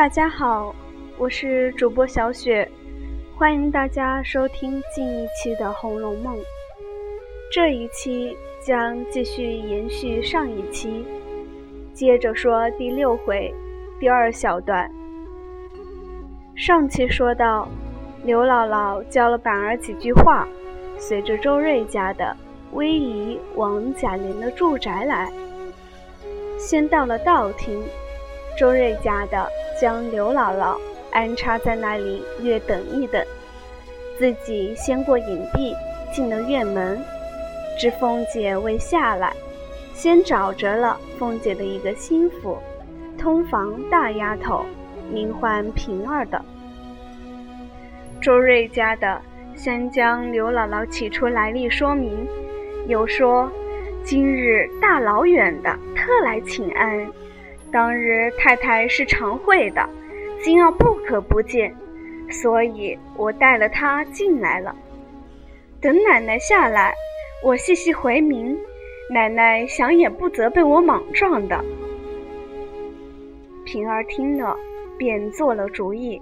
大家好，我是主播小雪，欢迎大家收听近一期的《红楼梦》。这一期将继续延续上一期，接着说第六回第二小段。上期说到，刘姥姥教了板儿几句话，随着周瑞家的威仪往贾琏的住宅来，先到了道厅。周瑞家的将刘姥姥安插在那里略等一等，自己先过隐蔽进了院门，知凤姐未下来，先找着了凤姐的一个心腹，通房大丫头，名唤平儿的。周瑞家的先将刘姥姥起出来历说明，又说今日大老远的特来请安。当日太太是常会的，今儿不可不见，所以我带了她进来了。等奶奶下来，我细细回明，奶奶想也不责备我莽撞的。平儿听了，便做了主意，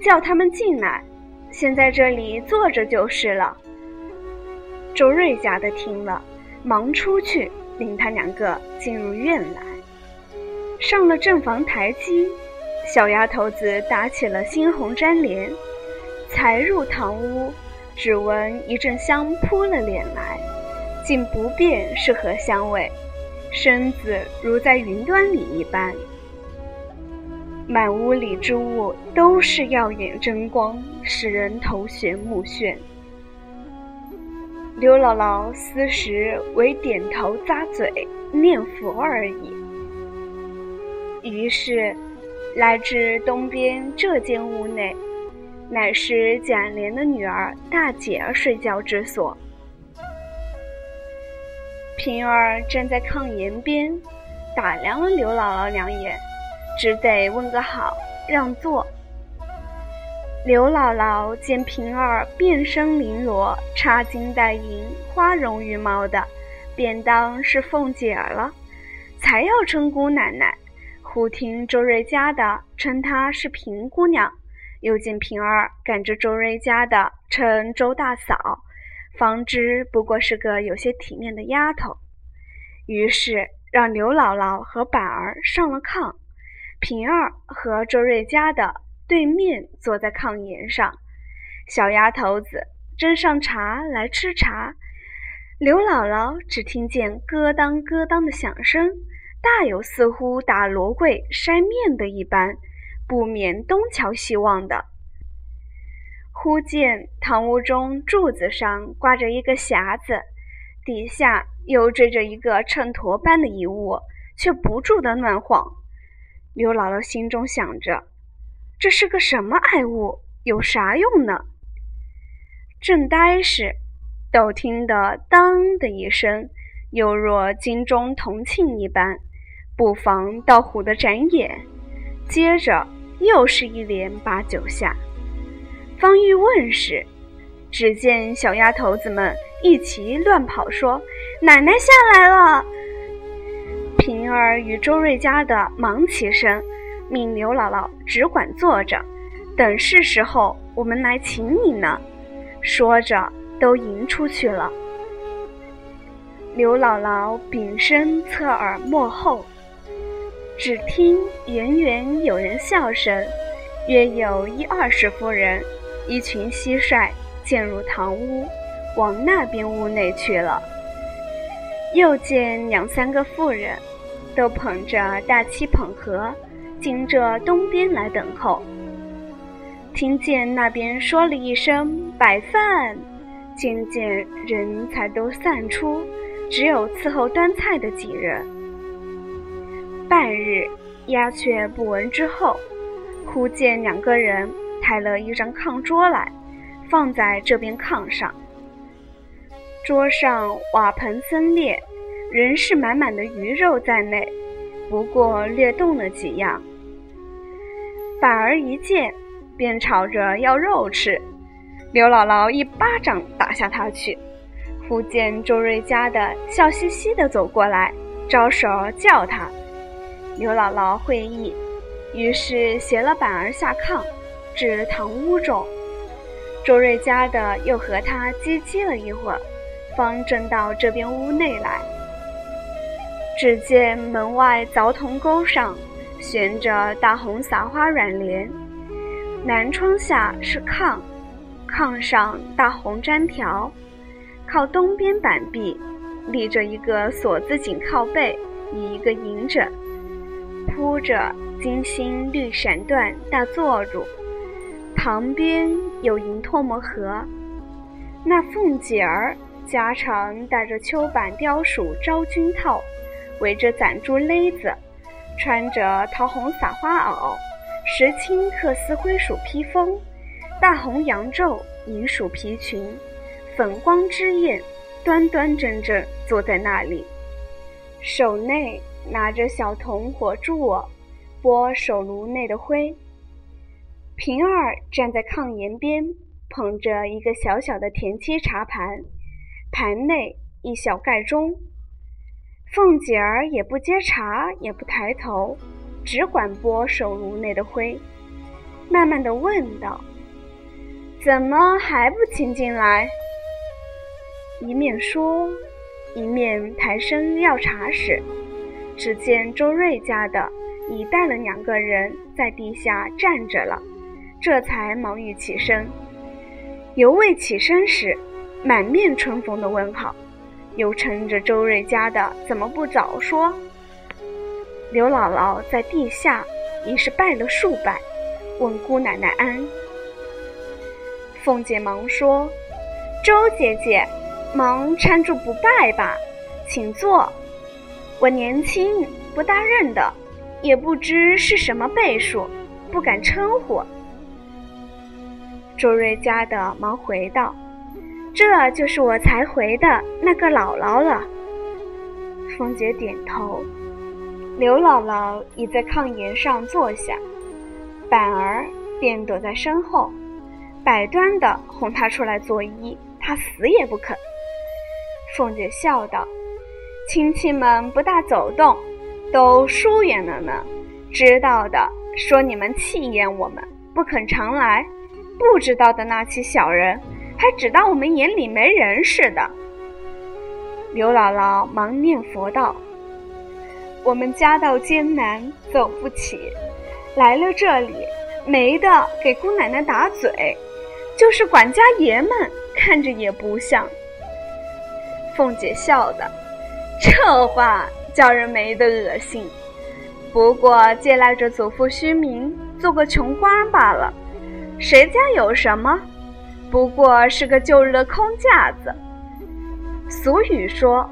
叫他们进来，先在这里坐着就是了。周瑞家的听了，忙出去领他两个进入院来。上了正房台阶，小丫头子打起了猩红粘连，才入堂屋，只闻一阵香扑了脸来，竟不辨是何香味，身子如在云端里一般。满屋里之物都是耀眼争光，使人头眩目眩。刘姥姥思时唯点头咂嘴念佛而已。于是，来至东边这间屋内，乃是贾琏的女儿大姐儿睡觉之所。平儿站在炕沿边，打量了刘姥姥两眼，只得问个好，让座。刘姥姥见平儿遍身绫罗，插金戴银，花容玉貌的，便当是凤姐儿了，才要称姑奶奶。忽听周瑞家的称她是平姑娘，又见平儿赶着周瑞家的称周大嫂，方知不过是个有些体面的丫头。于是让刘姥姥和板儿上了炕，平儿和周瑞家的对面坐在炕沿上，小丫头子斟上茶来吃茶。刘姥姥只听见咯当咯当的响声。大有似乎打罗柜筛面的一般，不免东瞧西望的。忽见堂屋中柱子上挂着一个匣子，底下又缀着一个秤砣般的遗物，却不住的乱晃。刘姥姥心中想着：这是个什么爱物？有啥用呢？正呆时，都听得当的一声，犹若金钟铜磬一般。不妨到虎的展眼，接着又是一连八九下。方欲问时，只见小丫头子们一齐乱跑，说：“奶奶下来了。”平儿与周瑞家的忙起身，命刘姥姥只管坐着，等是时候我们来请你呢。说着，都迎出去了。刘姥姥屏身侧耳默后。只听远远有人笑声，约有一二十妇人，一群蟋蟀渐入堂屋，往那边屋内去了。又见两三个妇人，都捧着大漆捧盒，进这东边来等候。听见那边说了一声“摆饭”，渐渐人才都散出，只有伺候端菜的几人。半日，鸦雀不闻之后，忽见两个人抬了一张炕桌来，放在这边炕上。桌上瓦盆森列，仍是满满的鱼肉在内，不过略动了几样。板儿一见，便吵着要肉吃。刘姥姥一巴掌打下他去。忽见周瑞家的笑嘻嘻的走过来，招手叫他。刘姥姥会意，于是携了板儿下炕，至堂屋中。周瑞家的又和他叽叽了一会儿，方正到这边屋内来。只见门外凿铜钩上悬着大红撒花软帘，南窗下是炕，炕上大红毡条，靠东边板壁立着一个锁子紧靠背与一个银枕，铺着金星绿闪缎大坐褥。旁边有银唾沫盒，那凤姐儿家常戴着秋板貂鼠昭君套，围着攒珠勒子，穿着桃红撒花袄，石青缂丝灰鼠披风，大红羊皱银鼠皮裙，粉光之艳，端端正正坐在那里，手内拿着小铜火柱，拨手炉内的灰。平儿站在炕沿边，捧着一个小小的田七茶盘，盘内一小盖盅。凤姐儿也不接茶，也不抬头，只管拨手炉内的灰，慢慢的问道：“怎么还不请进来？”一面说，一面抬身要茶时，只见周瑞家的已带了两个人在地下站着了。这才忙于起身，犹未起身时，满面春风的问好，又趁着周瑞家的怎么不早说？刘姥姥在地下已是拜了数拜，问姑奶奶安。凤姐忙说：“周姐姐，忙搀住不拜吧，请坐。我年轻不大认得，也不知是什么辈数，不敢称呼。”周瑞家的忙回道：“这就是我才回的那个姥姥了。”凤姐点头。刘姥姥已在炕沿上坐下，板儿便躲在身后，百端的哄她出来作揖，她死也不肯。凤姐笑道：“亲戚们不大走动，都疏远了呢。知道的说你们气厌我们，不肯常来。”不知道的那些小人，还只当我们眼里没人似的。刘姥姥忙念佛道：“我们家道艰难，走不起，来了这里，没的给姑奶奶打嘴，就是管家爷们看着也不像。”凤姐笑道：“这话叫人没得恶心，不过借赖着祖父虚名，做个穷官罢了。”谁家有什么？不过是个旧日的空架子。俗语说：“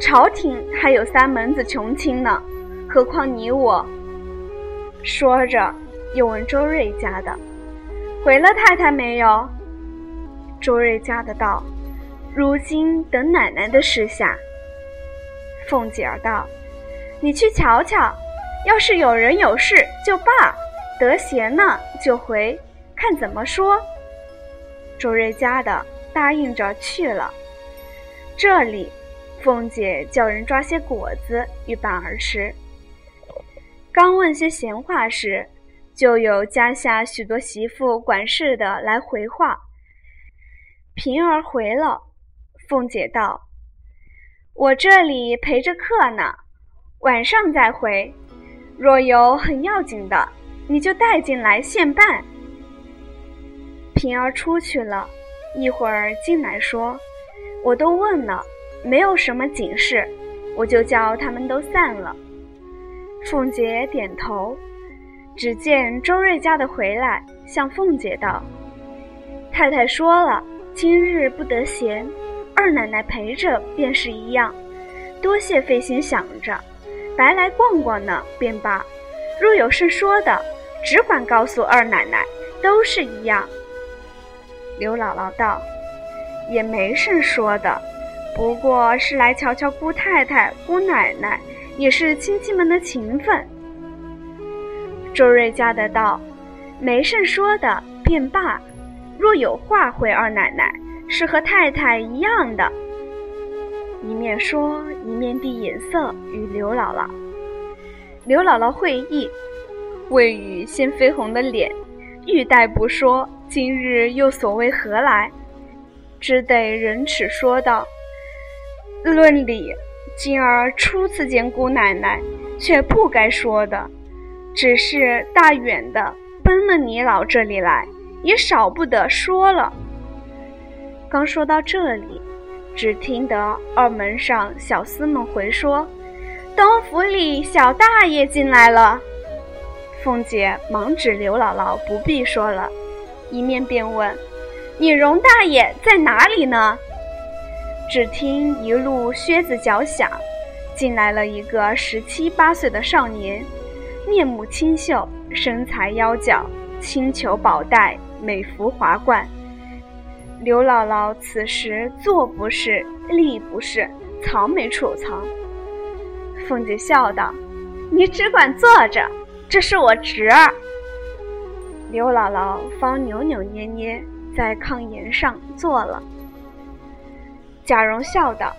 朝廷还有三门子穷亲呢，何况你我？”说着，又问周瑞家的：“回了太太没有？”周瑞家的道：“如今等奶奶的示下。”凤姐儿道：“你去瞧瞧，要是有人有事就罢，得闲呢就回。”看怎么说？周瑞家的答应着去了。这里，凤姐叫人抓些果子与板儿吃。刚问些闲话时，就有家下许多媳妇管事的来回话。平儿回了，凤姐道：“我这里陪着客呢，晚上再回。若有很要紧的，你就带进来现办。”平儿出去了，一会儿进来说：“我都问了，没有什么紧事，我就叫他们都散了。”凤姐点头。只见周瑞家的回来，向凤姐道：“太太说了，今日不得闲，二奶奶陪着便是一样。多谢费心想着，白来逛逛呢，便罢。若有事说的，只管告诉二奶奶，都是一样。”刘姥姥道：“也没甚说的，不过是来瞧瞧姑太太、姑奶奶，也是亲戚们的情分。”周瑞家的道：“没甚说的，便罢。若有话回二奶奶，是和太太一样的。”一面说，一面递眼色与刘姥姥。刘姥姥会意：“未雨先绯红的脸，欲待不说，今日又所谓何来？只得忍齿说道：“论理，今儿初次见姑奶奶，却不该说的。只是大远的奔了你老这里来，也少不得说了。”刚说到这里，只听得二门上小厮们回说：“东府里小大爷进来了。”凤姐忙指刘姥姥不必说了，一面便问：“你荣大爷在哪里呢？”只听一路靴子脚响，进来了一个十七八岁的少年，面目清秀，身材腰脚，青裘宝带，美服华冠。刘姥姥此时坐不是，立不是，藏没处藏。凤姐笑道：“你只管坐着。”这是我侄儿。刘姥姥方扭扭捏捏在炕沿上坐了。贾蓉笑道：“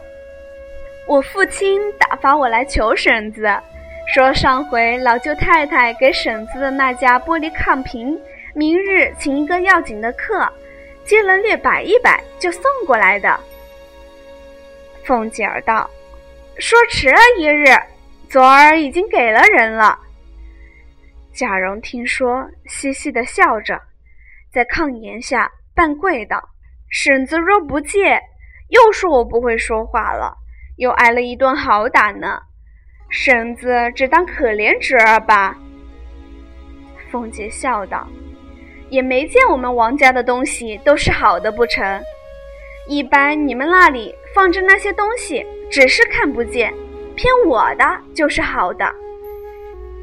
我父亲打发我来求婶子，说上回老舅太太给婶子的那家玻璃炕瓶，明日请一个要紧的客，接了略摆一摆，就送过来的。”凤姐儿道：“说迟了一日，昨儿已经给了人了。”贾蓉听说，嘻嘻的笑着，在炕沿下半跪道：“婶子若不借，又说我不会说话了，又挨了一顿好打呢。婶子只当可怜侄儿吧。”凤姐笑道：“也没见我们王家的东西都是好的不成？一般你们那里放着那些东西，只是看不见，偏我的就是好的。”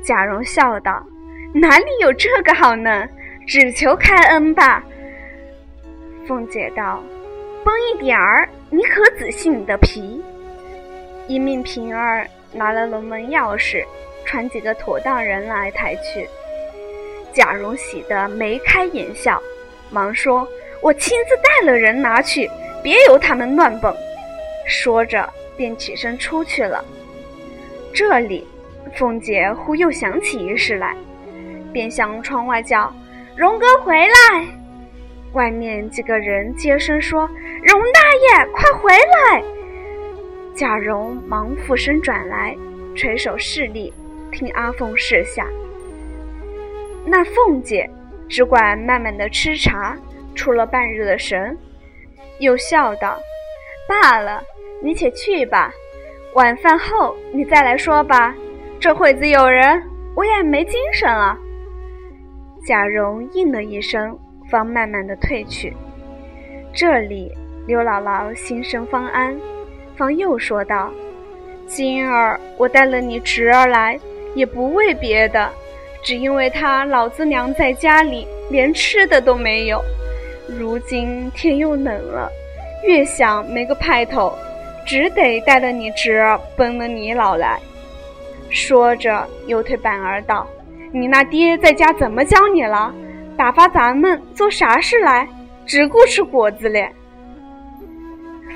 贾蓉笑道。哪里有这个好呢？只求开恩吧。凤姐道：“崩一点儿，你可仔细你的皮。”一命平儿拿了龙门钥匙，传几个妥当人来抬去。贾蓉喜得眉开眼笑，忙说：“我亲自带了人拿去，别由他们乱蹦。”说着便起身出去了。这里，凤姐忽又想起一事来。便向窗外叫：“荣哥回来！”外面几个人接声说：“荣大爷，快回来！”贾蓉忙俯身转来，垂手侍立，听阿凤示下。那凤姐只管慢慢的吃茶，出了半日的神，又笑道：“罢了，你且去吧，晚饭后你再来说吧。这会子有人，我也没精神了。”贾蓉应了一声，方慢慢的退去。这里，刘姥姥心生方安，方又说道：“今儿我带了你侄儿来，也不为别的，只因为他老子娘在家里连吃的都没有。如今天又冷了，越想没个派头，只得带了你侄儿奔了你老来。”说着，又对板儿道。你那爹在家怎么教你了？打发咱们做啥事来？只顾吃果子咧。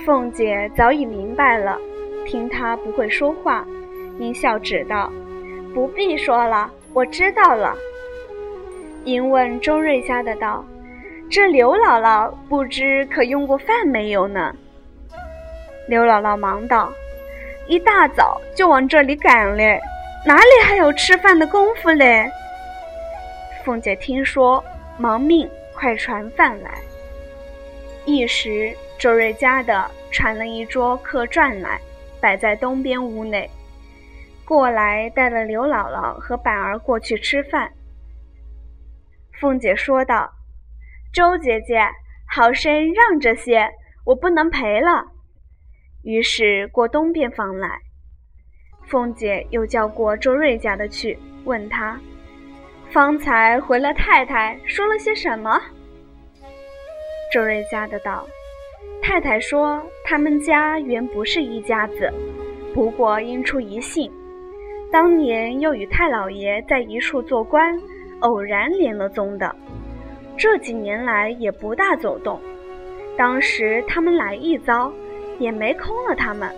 凤姐早已明白了，听他不会说话，阴笑指道：“不必说了，我知道了。”因问周瑞家的道：“这刘姥姥不知可用过饭没有呢？”刘姥姥忙道：“一大早就往这里赶嘞。”哪里还有吃饭的功夫嘞？凤姐听说，忙命快传饭来。一时，周瑞家的传了一桌客馔来，摆在东边屋内。过来带了刘姥姥和板儿过去吃饭。凤姐说道：“周姐姐，好生让着些，我不能陪了。”于是过东边房来。凤姐又叫过周瑞家的去，问他：“方才回了太太，说了些什么？”周瑞家的道：“太太说他们家原不是一家子，不过因出一姓，当年又与太老爷在一处做官，偶然连了宗的。这几年来也不大走动。当时他们来一遭，也没空了他们。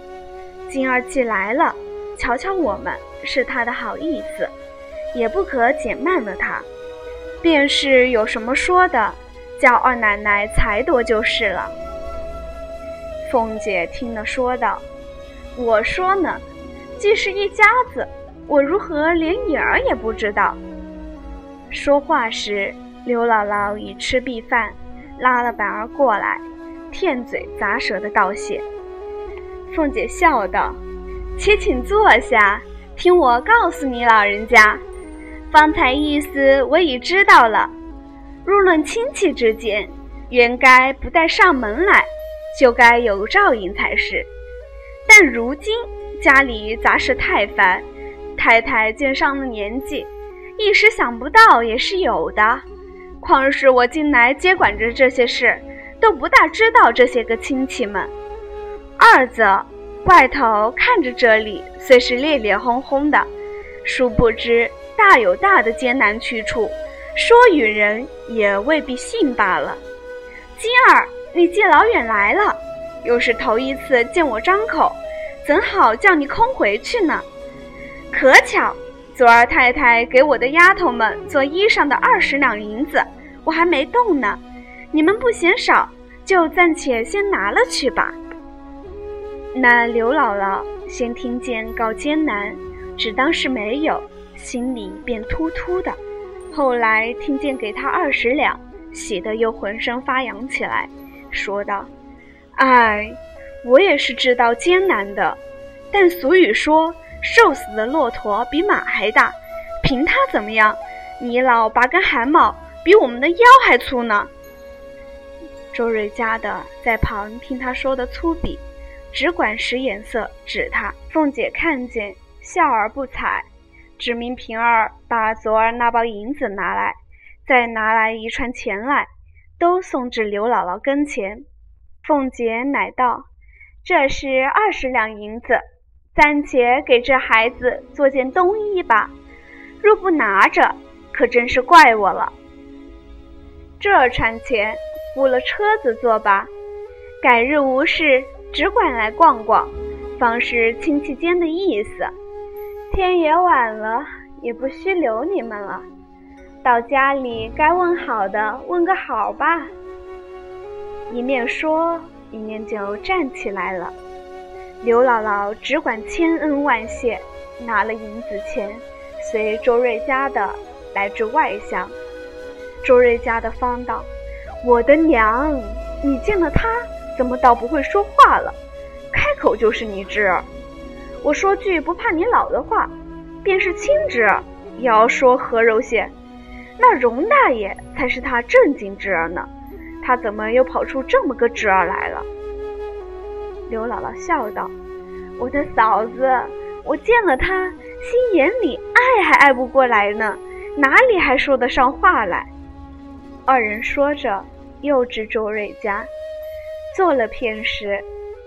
今儿既来了。”瞧瞧我们是他的好意思，也不可减慢了他。便是有什么说的，叫二奶奶裁夺就是了。凤姐听了说道：“我说呢，既是一家子，我如何连影儿也不知道？”说话时，刘姥姥已吃毕饭，拉了板儿过来，舔嘴咂舌的道谢。凤姐笑道：“且请坐下，听我告诉你老人家，方才意思我已知道了。若论亲戚之间，原该不带上门来，就该有照应才是。但如今家里杂事太繁，太太见上了年纪。”一时想不到也是有的，况是我近来接管着这些事，都不大知道这些个亲戚们。二则外头看着这里虽是烈烈轰轰的，殊不知大有大的艰难去处，说与人也未必信罢了。今儿你既老远来了，又是头一次见我张口，怎好叫你空回去呢？可巧。昨儿太太给我的丫头们做衣裳的二十两银子，我还没动呢。你们不嫌少，就暂且先拿了去吧。那刘姥姥先听见告艰难，只当是没有，心里便突突的。后来听见给她二十两，喜得又浑身发痒起来，说道：“哎，我也是知道艰难的，但俗语说。”瘦死的骆驼比马还大，凭他怎么样？你老拔根汗毛，比我们的腰还粗呢。周瑞家的在旁听他说的粗鄙，只管使眼色指他。凤姐看见，笑而不睬，指明平儿把昨儿那包银子拿来，再拿来一串钱来，都送至刘姥姥跟前。凤姐乃道：“这是二十两银子。”暂且给这孩子做件冬衣吧，若不拿着，可真是怪我了。这船钱雇了车子坐吧，改日无事，只管来逛逛，方是亲戚间的意思。天也晚了，也不须留你们了，到家里该问好的问个好吧。一面说，一面就站起来了。刘姥姥只管千恩万谢，拿了银子钱，随周瑞家的来至外乡。周瑞家的方道：“我的娘，你见了他，怎么倒不会说话了？开口就是你侄儿。我说句不怕你老的话，便是亲侄儿，也要说和柔些。那荣大爷才是他正经侄儿呢，他怎么又跑出这么个侄儿来了？”刘姥姥笑道：“我的嫂子，我见了他，心眼里爱还爱不过来呢，哪里还说得上话来？”二人说着，又至周瑞家，坐了片时，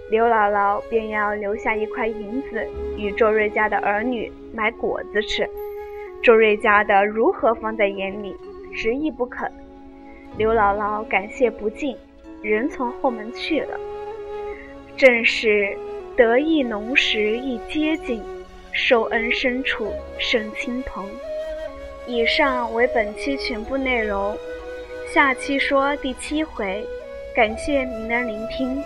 刘姥姥便要留下一块银子与周瑞家的儿女买果子吃。周瑞家的如何放在眼里，执意不肯。刘姥姥感谢不尽，人从后门去了。正是得意浓时亦接近，受恩深处胜亲朋。以上为本期全部内容，下期说第七回，感谢您的聆听。